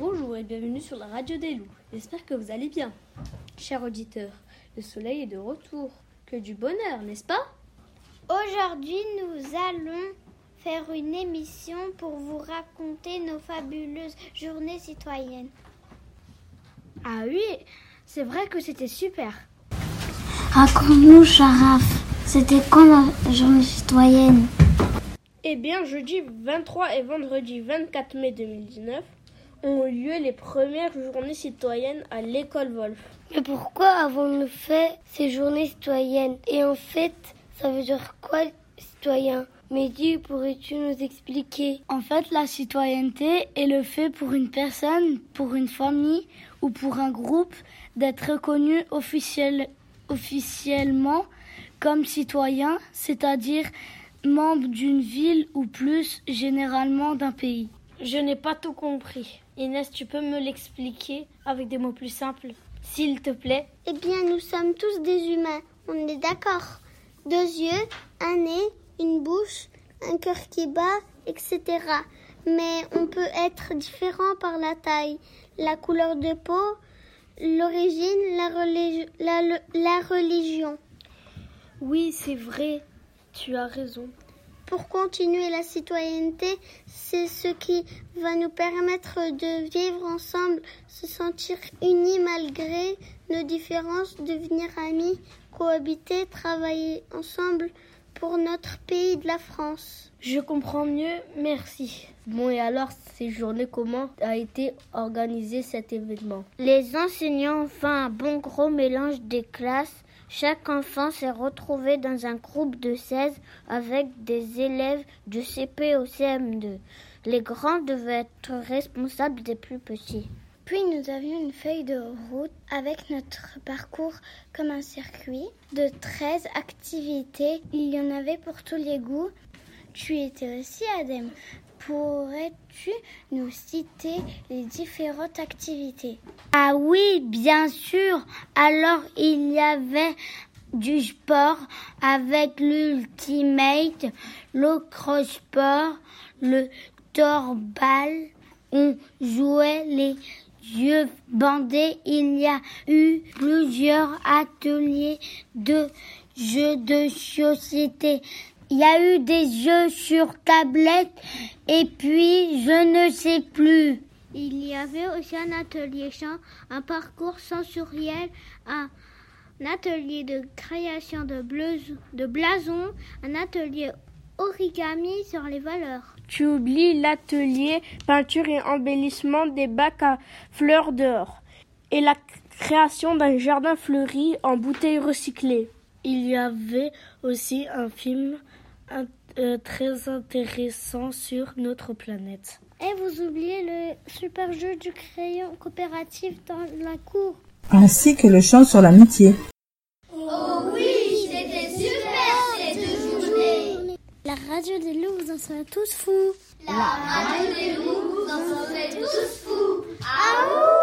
Bonjour et bienvenue sur la radio des loups. J'espère que vous allez bien. Chers auditeurs, le soleil est de retour. Que du bonheur, n'est-ce pas? Aujourd'hui, nous allons faire une émission pour vous raconter nos fabuleuses journées citoyennes. Ah oui, c'est vrai que c'était super. Raconte-nous, Charaf, c'était quand la journée citoyenne? Eh bien, jeudi 23 et vendredi 24 mai 2019 ont eu lieu les premières journées citoyennes à l'école Wolf. Mais pourquoi avons-nous fait ces journées citoyennes? Et en fait, ça veut dire quoi, citoyen? Mehdi, pourrais-tu nous expliquer? En fait, la citoyenneté est le fait pour une personne, pour une famille ou pour un groupe d'être reconnu officiel, officiellement comme citoyen, c'est-à-dire membre d'une ville ou plus généralement d'un pays. Je n'ai pas tout compris. Inès, tu peux me l'expliquer avec des mots plus simples, s'il te plaît? Eh bien, nous sommes tous des humains, on est d'accord. Deux yeux, un nez, une bouche, un cœur qui bat, etc. Mais on peut être différent par la taille, la couleur de peau, l'origine, la, la religion. Oui, c'est vrai, tu as raison. Pour continuer la citoyenneté, c'est ce qui va nous permettre de vivre ensemble, se sentir unis malgré nos différences, devenir amis, cohabiter, travailler ensemble pour notre pays de la France. Je comprends mieux, merci. Bon, et alors, ces journées, comment a été organisé cet événement? Les enseignants ont fait un bon gros mélange des classes chaque enfant s'est retrouvé dans un groupe de 16 avec des élèves du CP au CM2. Les grands devaient être responsables des plus petits. Puis nous avions une feuille de route avec notre parcours comme un circuit de 13 activités. Il y en avait pour tous les goûts. Tu étais aussi, Adem. Pourrais-tu nous citer les différentes activités? Ah oui, bien sûr. Alors il y avait du sport avec l'ultimate, le cross-sport, le torbal. On jouait les yeux bandés. Il y a eu plusieurs ateliers de jeux de société il y a eu des jeux sur tablette et puis je ne sais plus. Il y avait aussi un atelier chant, un parcours sensoriel, un atelier de création de, de blasons, un atelier origami sur les valeurs. Tu oublies l'atelier peinture et embellissement des bacs à fleurs dehors et la création d'un jardin fleuri en bouteilles recyclées. Il y avait aussi un film euh, très intéressant sur notre planète. Et vous oubliez le super jeu du crayon coopératif dans la cour. Ainsi que le chant sur l'amitié. Oh oui, c'était super cette journée. La radio des loups, vous en serez tous fous. La radio des loups, vous en serez tous fous. Ah